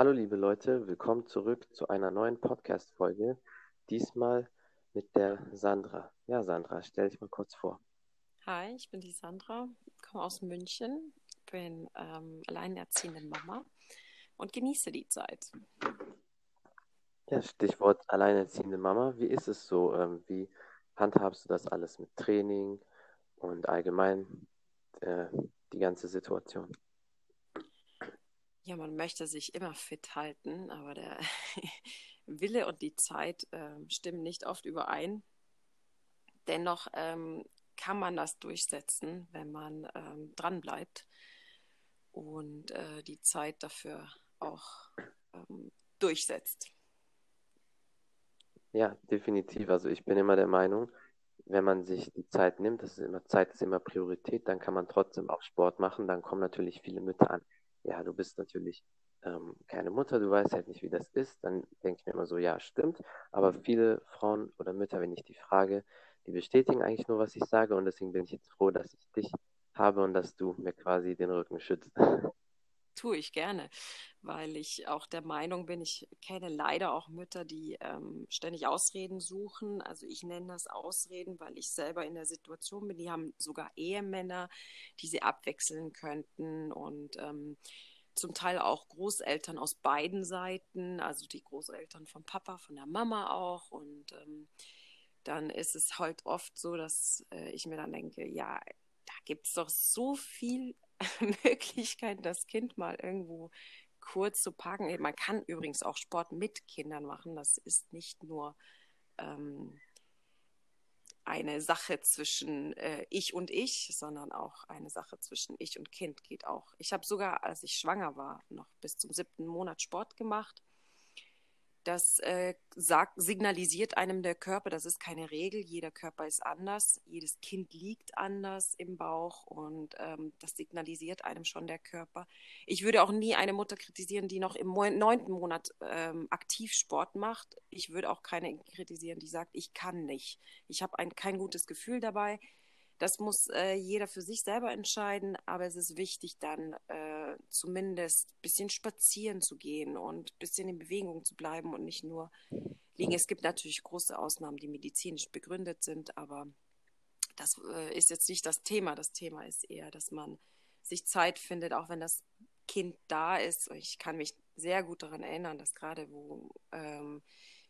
Hallo liebe Leute, willkommen zurück zu einer neuen Podcast-Folge. Diesmal mit der Sandra. Ja, Sandra, stell dich mal kurz vor. Hi, ich bin die Sandra, komme aus München, bin ähm, alleinerziehende Mama und genieße die Zeit. Ja, Stichwort alleinerziehende Mama. Wie ist es so? Ähm, wie handhabst du das alles mit Training und allgemein äh, die ganze Situation? Ja, man möchte sich immer fit halten, aber der Wille und die Zeit äh, stimmen nicht oft überein. Dennoch ähm, kann man das durchsetzen, wenn man ähm, dran bleibt und äh, die Zeit dafür auch ähm, durchsetzt. Ja, definitiv. Also ich bin immer der Meinung, wenn man sich die Zeit nimmt, das ist immer Zeit ist immer Priorität, dann kann man trotzdem auch Sport machen. Dann kommen natürlich viele Mütter an. Ja, du bist natürlich ähm, keine Mutter, du weißt halt nicht, wie das ist. Dann denke ich mir immer so, ja, stimmt. Aber viele Frauen oder Mütter, wenn ich die frage, die bestätigen eigentlich nur, was ich sage. Und deswegen bin ich jetzt froh, dass ich dich habe und dass du mir quasi den Rücken schützt. tue ich gerne, weil ich auch der Meinung bin, ich kenne leider auch Mütter, die ähm, ständig Ausreden suchen. Also ich nenne das Ausreden, weil ich selber in der Situation bin. Die haben sogar Ehemänner, die sie abwechseln könnten und ähm, zum Teil auch Großeltern aus beiden Seiten, also die Großeltern vom Papa, von der Mama auch und ähm, dann ist es halt oft so, dass äh, ich mir dann denke, ja, da gibt es doch so viel Möglichkeit, das Kind mal irgendwo kurz zu parken. Man kann übrigens auch Sport mit Kindern machen. Das ist nicht nur ähm, eine Sache zwischen äh, ich und ich, sondern auch eine Sache zwischen ich und Kind geht auch. Ich habe sogar, als ich schwanger war, noch bis zum siebten Monat Sport gemacht das äh, sagt, signalisiert einem der Körper, das ist keine Regel, jeder Körper ist anders, jedes Kind liegt anders im Bauch und ähm, das signalisiert einem schon der Körper. Ich würde auch nie eine Mutter kritisieren, die noch im neunten Monat ähm, aktiv Sport macht. Ich würde auch keine kritisieren, die sagt, ich kann nicht. Ich habe kein gutes Gefühl dabei. Das muss äh, jeder für sich selber entscheiden, aber es ist wichtig, dann äh, zumindest ein bisschen spazieren zu gehen und ein bisschen in Bewegung zu bleiben und nicht nur liegen. Es gibt natürlich große Ausnahmen, die medizinisch begründet sind, aber das äh, ist jetzt nicht das Thema. Das Thema ist eher, dass man sich Zeit findet, auch wenn das Kind da ist. Ich kann mich sehr gut daran erinnern, dass gerade wo ähm,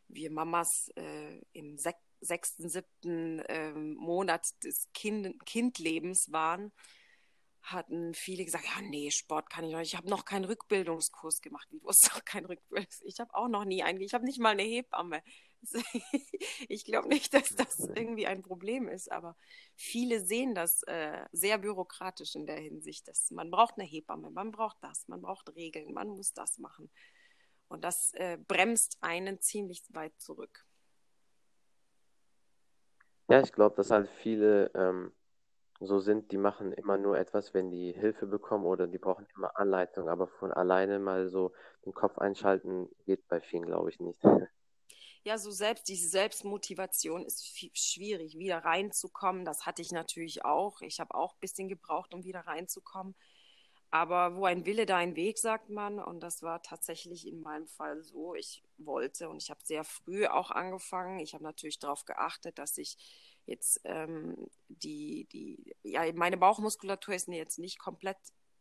wir Mamas äh, im sechsten, siebten ähm, Monat des kind Kindlebens waren, hatten viele gesagt, ja, nee, Sport kann ich noch nicht. Ich habe noch keinen Rückbildungskurs gemacht. Wie, du hast doch keinen Rückbildungskurs? Ich habe auch noch nie einen. Ich habe nicht mal eine Hebamme. ich glaube nicht, dass das irgendwie ein Problem ist, aber viele sehen das äh, sehr bürokratisch in der Hinsicht, dass man braucht eine Hebamme, man braucht das, man braucht Regeln, man muss das machen. Und das äh, bremst einen ziemlich weit zurück. Ja, ich glaube, dass halt viele ähm, so sind, die machen immer nur etwas, wenn die Hilfe bekommen oder die brauchen immer Anleitung, aber von alleine mal so den Kopf einschalten geht bei vielen, glaube ich, nicht. Ja, so selbst diese Selbstmotivation ist schwierig, wieder reinzukommen. Das hatte ich natürlich auch. Ich habe auch ein bisschen gebraucht, um wieder reinzukommen. Aber wo ein Wille, da ein Weg, sagt man. Und das war tatsächlich in meinem Fall so. Ich wollte und ich habe sehr früh auch angefangen. Ich habe natürlich darauf geachtet, dass ich jetzt ähm, die, die, ja, meine Bauchmuskulatur ist jetzt nicht komplett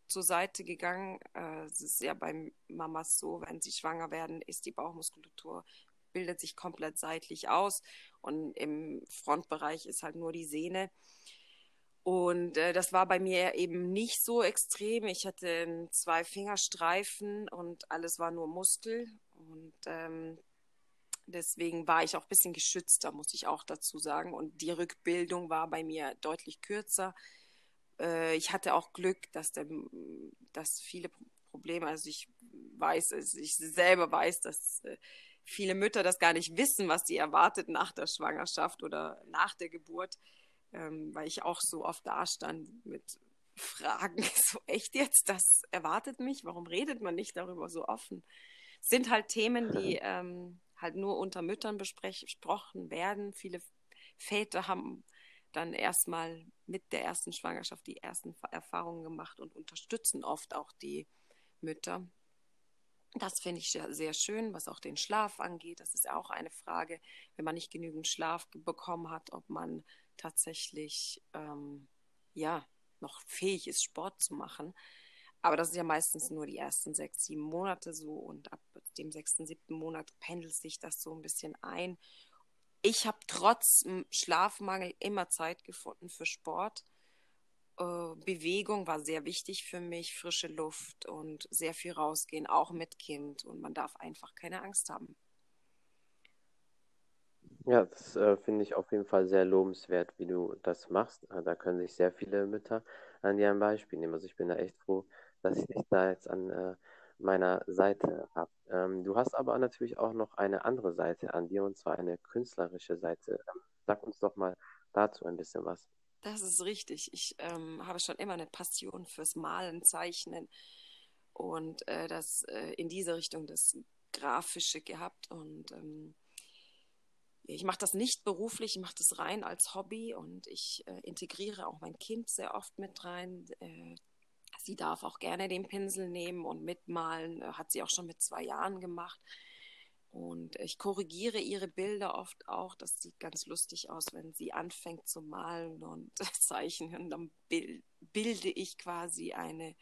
zur Seite gegangen. Äh, es ist ja bei Mamas so, wenn sie schwanger werden, ist die Bauchmuskulatur bildet sich komplett seitlich aus und im Frontbereich ist halt nur die Sehne. Und äh, das war bei mir eben nicht so extrem. Ich hatte zwei Fingerstreifen und alles war nur Muskel. Und ähm, deswegen war ich auch ein bisschen geschützter, muss ich auch dazu sagen. Und die Rückbildung war bei mir deutlich kürzer. Äh, ich hatte auch Glück, dass, der, dass viele Probleme, also ich weiß, also ich selber weiß, dass äh, viele Mütter das gar nicht wissen, was sie erwartet nach der Schwangerschaft oder nach der Geburt ähm, weil ich auch so oft da stand mit Fragen, so echt jetzt, das erwartet mich, warum redet man nicht darüber so offen? sind halt Themen, die ähm, halt nur unter Müttern besprochen werden. Viele Väter haben dann erstmal mit der ersten Schwangerschaft die ersten Erfahrungen gemacht und unterstützen oft auch die Mütter. Das finde ich sehr schön, was auch den Schlaf angeht. Das ist auch eine Frage, wenn man nicht genügend Schlaf bekommen hat, ob man tatsächlich ähm, ja noch fähig ist, Sport zu machen. Aber das ist ja meistens nur die ersten sechs, sieben Monate so und ab dem sechsten, siebten Monat pendelt sich das so ein bisschen ein. Ich habe trotz Schlafmangel immer Zeit gefunden für Sport. Äh, Bewegung war sehr wichtig für mich, frische Luft und sehr viel rausgehen, auch mit Kind. Und man darf einfach keine Angst haben. Ja, das äh, finde ich auf jeden Fall sehr lobenswert, wie du das machst. Äh, da können sich sehr viele Mütter an dir ein Beispiel nehmen. Also ich bin da echt froh, dass ich dich da jetzt an äh, meiner Seite habe. Ähm, du hast aber natürlich auch noch eine andere Seite an dir, und zwar eine künstlerische Seite. Ähm, sag uns doch mal dazu ein bisschen was. Das ist richtig. Ich ähm, habe schon immer eine Passion fürs Malen, Zeichnen und äh, das äh, in diese Richtung das Grafische gehabt. Und ähm, ich mache das nicht beruflich, ich mache das rein als Hobby und ich äh, integriere auch mein Kind sehr oft mit rein. Äh, sie darf auch gerne den Pinsel nehmen und mitmalen, äh, hat sie auch schon mit zwei Jahren gemacht. Und ich korrigiere ihre Bilder oft auch. Das sieht ganz lustig aus, wenn sie anfängt zu malen und zeichnen. Dann bilde ich quasi eine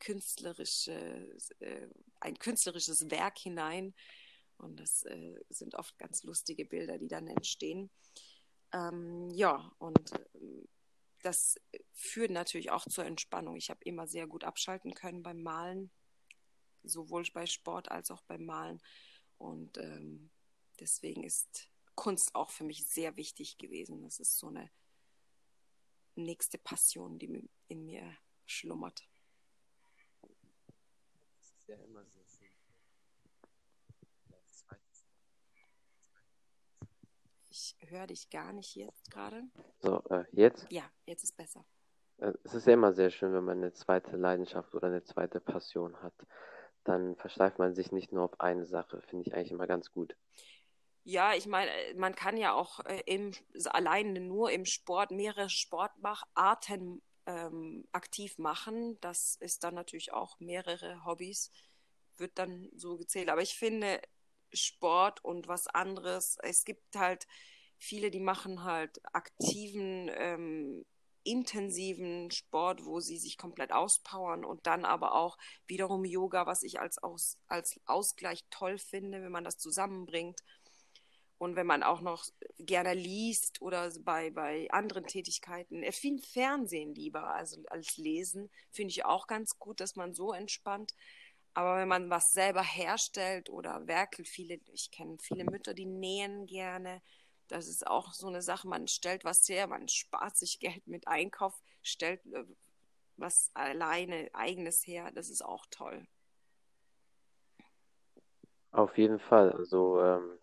künstlerische, äh, ein künstlerisches Werk hinein. Und das äh, sind oft ganz lustige Bilder, die dann entstehen. Ähm, ja, und äh, das führt natürlich auch zur Entspannung. Ich habe immer sehr gut abschalten können beim Malen, sowohl bei Sport als auch beim Malen. Und ähm, deswegen ist Kunst auch für mich sehr wichtig gewesen. Das ist so eine nächste Passion, die in mir schlummert. Das ist ja immer sehr Ich höre dich gar nicht jetzt gerade. So, äh, jetzt? Ja, jetzt ist besser. Äh, es ist ja immer sehr schön, wenn man eine zweite Leidenschaft oder eine zweite Passion hat dann versteift man sich nicht nur auf eine Sache. Finde ich eigentlich immer ganz gut. Ja, ich meine, man kann ja auch äh, im, alleine nur im Sport mehrere Sportarten ähm, aktiv machen. Das ist dann natürlich auch mehrere Hobbys, wird dann so gezählt. Aber ich finde Sport und was anderes, es gibt halt viele, die machen halt aktiven ähm, intensiven Sport, wo sie sich komplett auspowern und dann aber auch wiederum Yoga, was ich als, Aus, als Ausgleich toll finde, wenn man das zusammenbringt. Und wenn man auch noch gerne liest oder bei, bei anderen Tätigkeiten, viel Fernsehen lieber also als Lesen, finde ich auch ganz gut, dass man so entspannt. Aber wenn man was selber herstellt oder werkelt, viele, ich kenne viele Mütter, die nähen gerne, das ist auch so eine Sache, man stellt was her, man spart sich Geld mit Einkauf, stellt äh, was alleine eigenes her, das ist auch toll. Auf jeden Fall. Also ähm,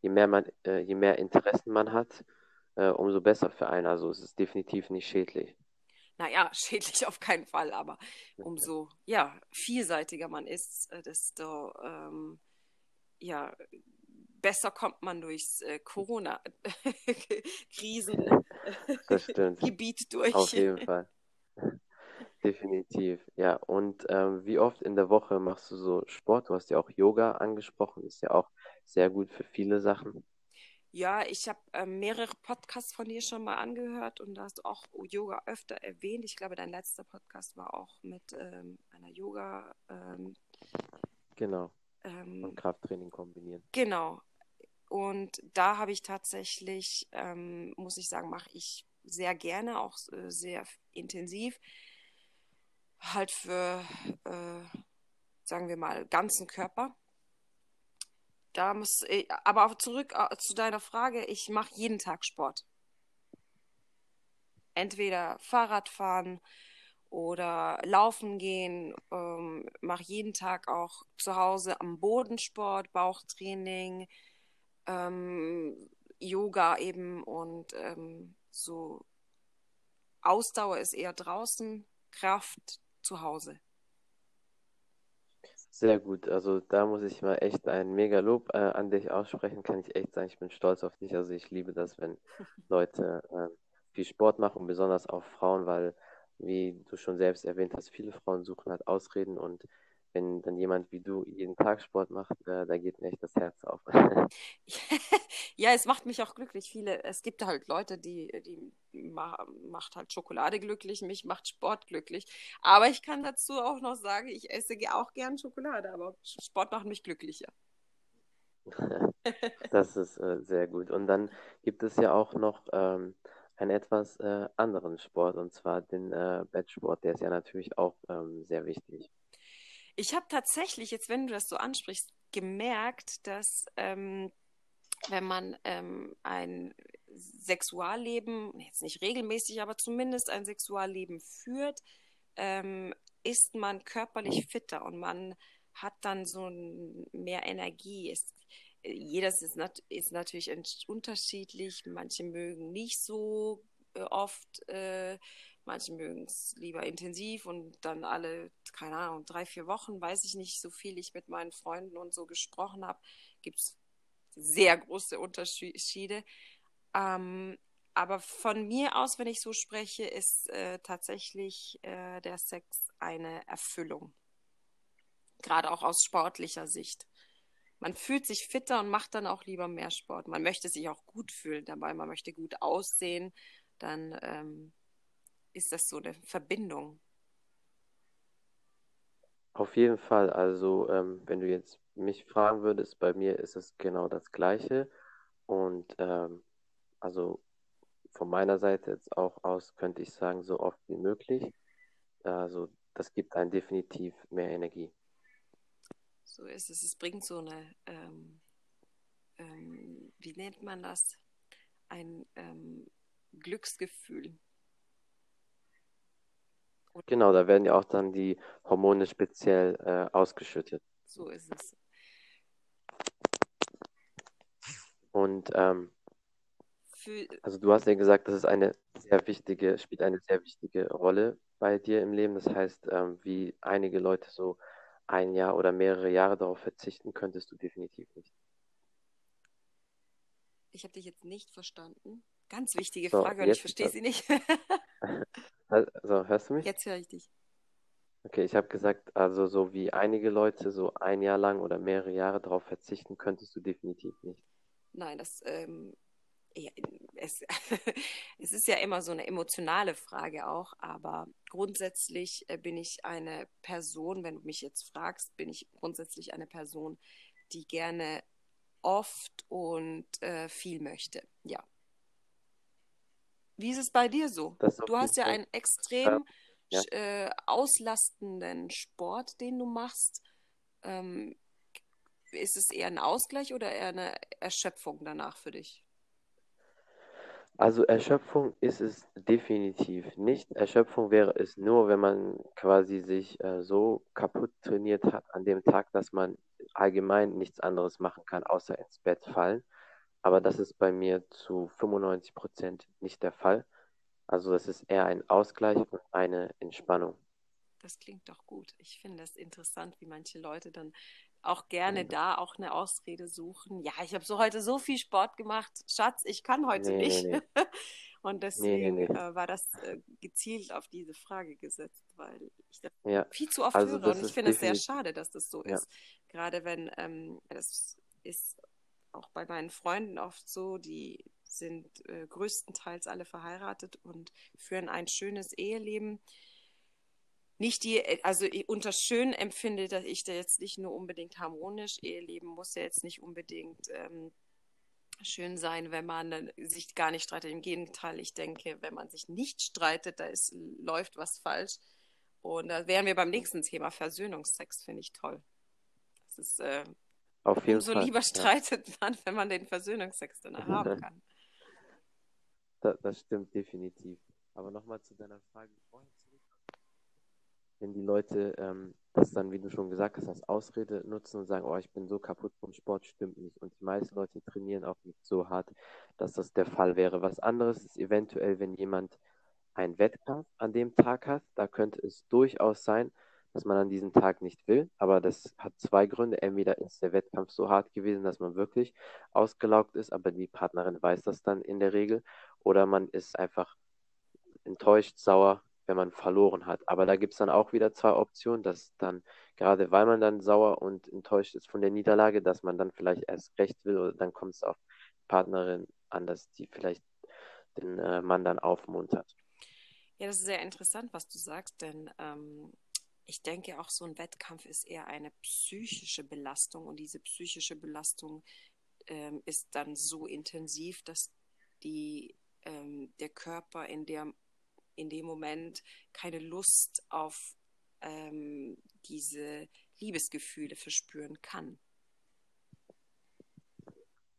je mehr man, äh, je mehr Interessen man hat, äh, umso besser für einen. Also es ist definitiv nicht schädlich. Naja, schädlich auf keinen Fall, aber umso ja, vielseitiger man ist, äh, desto ähm, ja, besser kommt man durchs äh, Corona-Krisengebiet durch. Auf jeden Fall. Definitiv, ja. Und ähm, wie oft in der Woche machst du so Sport? Du hast ja auch Yoga angesprochen, ist ja auch sehr gut für viele Sachen. Ja, ich habe äh, mehrere Podcasts von dir schon mal angehört und da hast du auch Yoga öfter erwähnt. Ich glaube, dein letzter Podcast war auch mit ähm, einer Yoga. Ähm, genau. Ähm, und Krafttraining kombinieren. Genau. Und da habe ich tatsächlich, ähm, muss ich sagen, mache ich sehr gerne, auch äh, sehr intensiv. Halt für, äh, sagen wir mal, ganzen Körper. Da muss, ich, aber auch zurück äh, zu deiner Frage, ich mache jeden Tag Sport. Entweder Fahrradfahren oder Laufen gehen, ähm, mache jeden Tag auch zu Hause am Boden Sport, Bauchtraining, ähm, Yoga eben und ähm, so Ausdauer ist eher draußen, Kraft zu Hause. Sehr gut. Also da muss ich mal echt ein mega Lob äh, an dich aussprechen, kann ich echt sagen. Ich bin stolz auf dich. Also ich liebe das, wenn Leute äh, viel Sport machen besonders auch Frauen, weil, wie du schon selbst erwähnt hast, viele Frauen suchen halt Ausreden und wenn dann jemand wie du jeden Tag Sport macht, äh, da geht mir echt das Herz auf. ja, es macht mich auch glücklich. Viele, es gibt halt Leute, die, die macht halt Schokolade glücklich, mich macht Sport glücklich. Aber ich kann dazu auch noch sagen, ich esse auch gern Schokolade, aber Sport macht mich glücklicher. das ist äh, sehr gut. Und dann gibt es ja auch noch ähm, einen etwas äh, anderen Sport, und zwar den äh, Bettsport. Der ist ja natürlich auch ähm, sehr wichtig. Ich habe tatsächlich, jetzt wenn du das so ansprichst, gemerkt, dass ähm, wenn man ähm, ein Sexualleben, jetzt nicht regelmäßig, aber zumindest ein Sexualleben führt, ähm, ist man körperlich fitter und man hat dann so mehr Energie. Ist, jedes ist, nat ist natürlich unterschiedlich. Manche mögen nicht so äh, oft äh, Manche mögen es lieber intensiv und dann alle, keine Ahnung, drei, vier Wochen, weiß ich nicht, so viel ich mit meinen Freunden und so gesprochen habe, gibt es sehr große Unterschiede. Ähm, aber von mir aus, wenn ich so spreche, ist äh, tatsächlich äh, der Sex eine Erfüllung. Gerade auch aus sportlicher Sicht. Man fühlt sich fitter und macht dann auch lieber mehr Sport. Man möchte sich auch gut fühlen dabei, man möchte gut aussehen. Dann ähm, ist das so eine Verbindung? Auf jeden Fall. Also, ähm, wenn du jetzt mich fragen würdest, bei mir ist es genau das Gleiche. Und ähm, also von meiner Seite jetzt auch aus könnte ich sagen, so oft wie möglich. Also, das gibt einen definitiv mehr Energie. So ist es. Es bringt so eine, ähm, ähm wie nennt man das? Ein ähm, Glücksgefühl. Genau, da werden ja auch dann die Hormone speziell äh, ausgeschüttet. So ist es. Und ähm, also du hast ja gesagt, das ist eine sehr wichtige, spielt eine sehr wichtige Rolle bei dir im Leben. Das heißt, ähm, wie einige Leute so ein Jahr oder mehrere Jahre darauf verzichten, könntest du definitiv nicht. Ich habe dich jetzt nicht verstanden. Ganz wichtige so, Frage und ich verstehe sie nicht. Also, hörst du mich? Jetzt höre ich dich. Okay, ich habe gesagt, also so wie einige Leute so ein Jahr lang oder mehrere Jahre darauf verzichten, könntest du definitiv nicht. Nein, das ähm, ja, es, es ist ja immer so eine emotionale Frage auch, aber grundsätzlich äh, bin ich eine Person, wenn du mich jetzt fragst, bin ich grundsätzlich eine Person, die gerne oft und äh, viel möchte. Ja. Wie ist es bei dir so? Du hast ja einen extrem ja. Äh, auslastenden Sport, den du machst. Ähm, ist es eher ein Ausgleich oder eher eine Erschöpfung danach für dich? Also Erschöpfung ist es definitiv nicht. Erschöpfung wäre es nur, wenn man quasi sich äh, so kaputt trainiert hat an dem Tag, dass man allgemein nichts anderes machen kann, außer ins Bett fallen. Aber das ist bei mir zu 95 Prozent nicht der Fall. Also das ist eher ein Ausgleich und eine Entspannung. Das klingt doch gut. Ich finde es interessant, wie manche Leute dann auch gerne ja. da auch eine Ausrede suchen. Ja, ich habe so heute so viel Sport gemacht. Schatz, ich kann heute nee, nicht. Nee, nee. Und deswegen äh, war das äh, gezielt auf diese Frage gesetzt, weil ich das ja. viel zu oft also höre. Und ich finde es sehr schade, dass das so ja. ist. Gerade wenn ähm, es ist auch bei meinen Freunden oft so, die sind äh, größtenteils alle verheiratet und führen ein schönes Eheleben. Nicht die, also unter schön empfinde ich da jetzt nicht nur unbedingt harmonisch. Eheleben muss ja jetzt nicht unbedingt ähm, schön sein, wenn man sich gar nicht streitet. Im Gegenteil, ich denke, wenn man sich nicht streitet, da ist, läuft was falsch. Und da wären wir beim nächsten Thema. Versöhnungsex finde ich toll. Das ist äh, auf jeden Umso Fall. lieber streitet ja. man, wenn man den Versöhnungsex dann haben kann. Das, das stimmt definitiv. Aber nochmal zu deiner Frage vorhin zurück. Wenn die Leute ähm, das dann, wie du schon gesagt hast, als Ausrede nutzen und sagen, oh, ich bin so kaputt vom Sport, stimmt nicht. Und die meisten Leute trainieren auch nicht so hart, dass das der Fall wäre. Was anderes ist eventuell, wenn jemand einen Wettkampf an dem Tag hat, da könnte es durchaus sein, dass man an diesem Tag nicht will. Aber das hat zwei Gründe. Entweder ist der Wettkampf so hart gewesen, dass man wirklich ausgelaugt ist, aber die Partnerin weiß das dann in der Regel. Oder man ist einfach enttäuscht, sauer, wenn man verloren hat. Aber da gibt es dann auch wieder zwei Optionen, dass dann, gerade weil man dann sauer und enttäuscht ist von der Niederlage, dass man dann vielleicht erst recht will oder dann kommt es auf die Partnerin an, dass die vielleicht den äh, Mann dann aufmuntert. Ja, das ist sehr interessant, was du sagst, denn ähm, ich denke auch, so ein Wettkampf ist eher eine psychische Belastung und diese psychische Belastung ähm, ist dann so intensiv, dass die, ähm, der Körper in, der, in dem Moment keine Lust auf ähm, diese Liebesgefühle verspüren kann.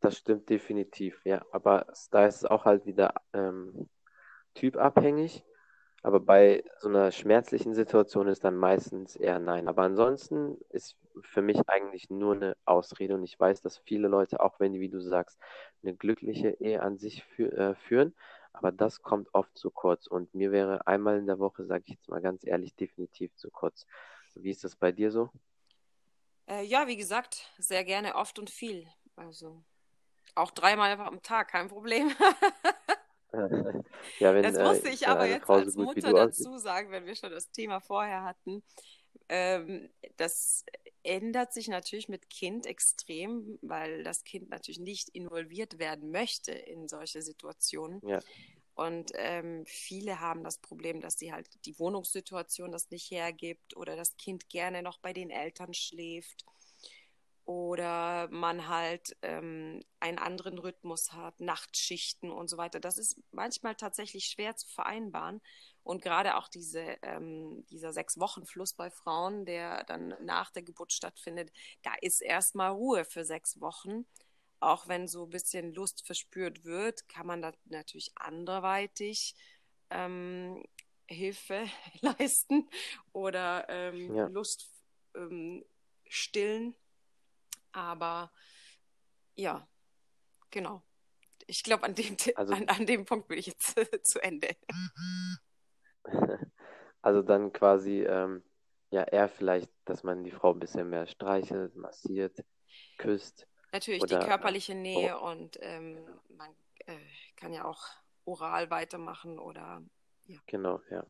Das stimmt definitiv, ja. Aber da ist es auch halt wieder ähm, typabhängig. Aber bei so einer schmerzlichen Situation ist dann meistens eher nein. Aber ansonsten ist für mich eigentlich nur eine Ausrede und ich weiß, dass viele Leute, auch wenn die, wie du sagst, eine glückliche Ehe an sich fü äh, führen, aber das kommt oft zu kurz und mir wäre einmal in der Woche, sage ich jetzt mal ganz ehrlich, definitiv zu kurz. Wie ist das bei dir so? Äh, ja, wie gesagt, sehr gerne, oft und viel. Also auch dreimal am Tag, kein Problem. ja, wenn, das musste äh, ich aber jetzt Frau als so Mutter dazu sagen, wenn wir schon das Thema vorher hatten. Ähm, das ändert sich natürlich mit Kind extrem, weil das Kind natürlich nicht involviert werden möchte in solche Situationen. Ja. Und ähm, viele haben das Problem, dass sie halt die Wohnungssituation das nicht hergibt oder das Kind gerne noch bei den Eltern schläft oder man halt ähm, einen anderen Rhythmus hat, Nachtschichten und so weiter. Das ist manchmal tatsächlich schwer zu vereinbaren. Und gerade auch diese, ähm, dieser Sechs-Wochen-Fluss bei Frauen, der dann nach der Geburt stattfindet, da ist erstmal Ruhe für sechs Wochen. Auch wenn so ein bisschen Lust verspürt wird, kann man da natürlich anderweitig ähm, Hilfe leisten oder ähm, ja. Lust ähm, stillen aber ja, genau. Ich glaube, an, dem, also, an, an dem Punkt bin ich jetzt zu Ende. Also dann quasi, ähm, ja, eher vielleicht, dass man die Frau ein bisschen mehr streichelt, massiert, küsst. Natürlich oder, die körperliche Nähe oh. und ähm, man äh, kann ja auch oral weitermachen oder ja. Genau, ja.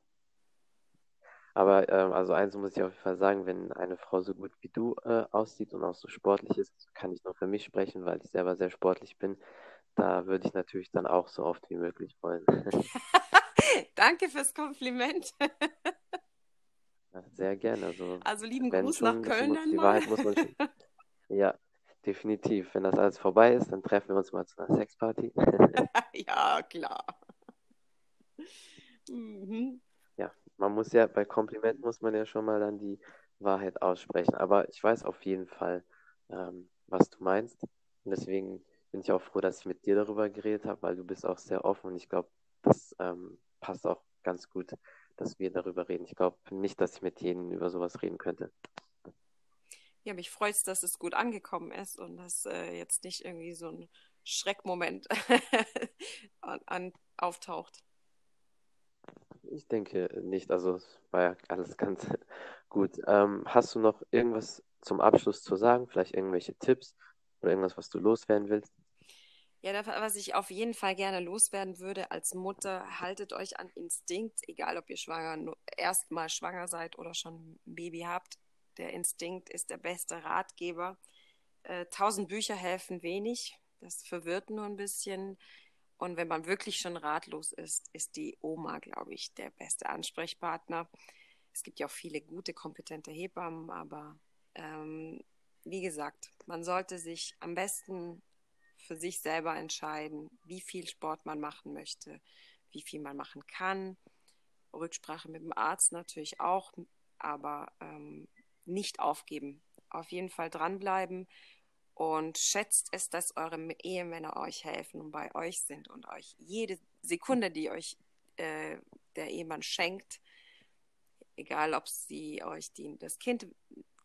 Aber ähm, also eins muss ich auf jeden Fall sagen, wenn eine Frau so gut wie du äh, aussieht und auch so sportlich ist, kann ich nur für mich sprechen, weil ich selber sehr sportlich bin. Da würde ich natürlich dann auch so oft wie möglich wollen. Danke fürs Kompliment. sehr gerne. Also, also lieben Gruß schon, nach Köln. Muss, die Wahrheit muss man schon, Ja, definitiv. Wenn das alles vorbei ist, dann treffen wir uns mal zu einer Sexparty. ja, klar. Mhm man muss ja, bei Kompliment muss man ja schon mal dann die Wahrheit aussprechen. Aber ich weiß auf jeden Fall, ähm, was du meinst. Und deswegen bin ich auch froh, dass ich mit dir darüber geredet habe, weil du bist auch sehr offen und ich glaube, das ähm, passt auch ganz gut, dass wir darüber reden. Ich glaube nicht, dass ich mit jedem über sowas reden könnte. Ja, mich freut es, dass es gut angekommen ist und dass äh, jetzt nicht irgendwie so ein Schreckmoment an, an, auftaucht. Ich denke nicht. Also es war ja alles ganz gut. Ähm, hast du noch irgendwas zum Abschluss zu sagen? Vielleicht irgendwelche Tipps oder irgendwas, was du loswerden willst? Ja, was ich auf jeden Fall gerne loswerden würde als Mutter, haltet euch an Instinkt, egal ob ihr schwanger, erstmal schwanger seid oder schon ein Baby habt. Der Instinkt ist der beste Ratgeber. Äh, tausend Bücher helfen wenig. Das verwirrt nur ein bisschen. Und wenn man wirklich schon ratlos ist, ist die Oma, glaube ich, der beste Ansprechpartner. Es gibt ja auch viele gute, kompetente Hebammen, aber ähm, wie gesagt, man sollte sich am besten für sich selber entscheiden, wie viel Sport man machen möchte, wie viel man machen kann. Rücksprache mit dem Arzt natürlich auch, aber ähm, nicht aufgeben. Auf jeden Fall dranbleiben und schätzt es, dass eure Ehemänner euch helfen und bei euch sind und euch jede Sekunde, die euch äh, der Ehemann schenkt, egal ob sie euch die, das Kind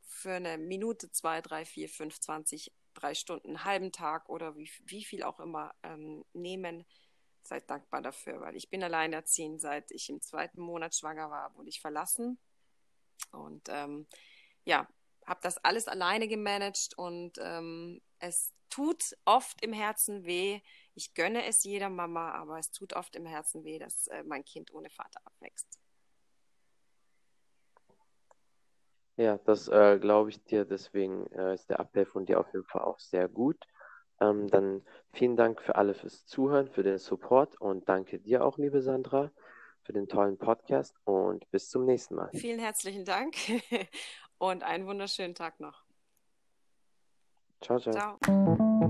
für eine Minute, zwei, drei, vier, fünf, zwanzig, drei Stunden, einen halben Tag oder wie, wie viel auch immer ähm, nehmen, seid dankbar dafür, weil ich bin alleinerziehend, seit ich im zweiten Monat schwanger war, wurde ich verlassen. Und ähm, ja, habe das alles alleine gemanagt und ähm, es tut oft im Herzen weh. Ich gönne es jeder Mama, aber es tut oft im Herzen weh, dass äh, mein Kind ohne Vater abwächst. Ja, das äh, glaube ich dir. Deswegen äh, ist der Appell von dir auf jeden Fall auch sehr gut. Ähm, dann vielen Dank für alle fürs Zuhören, für den Support und danke dir auch, liebe Sandra, für den tollen Podcast und bis zum nächsten Mal. Vielen herzlichen Dank und einen wunderschönen Tag noch. Ciao, ciao. ciao.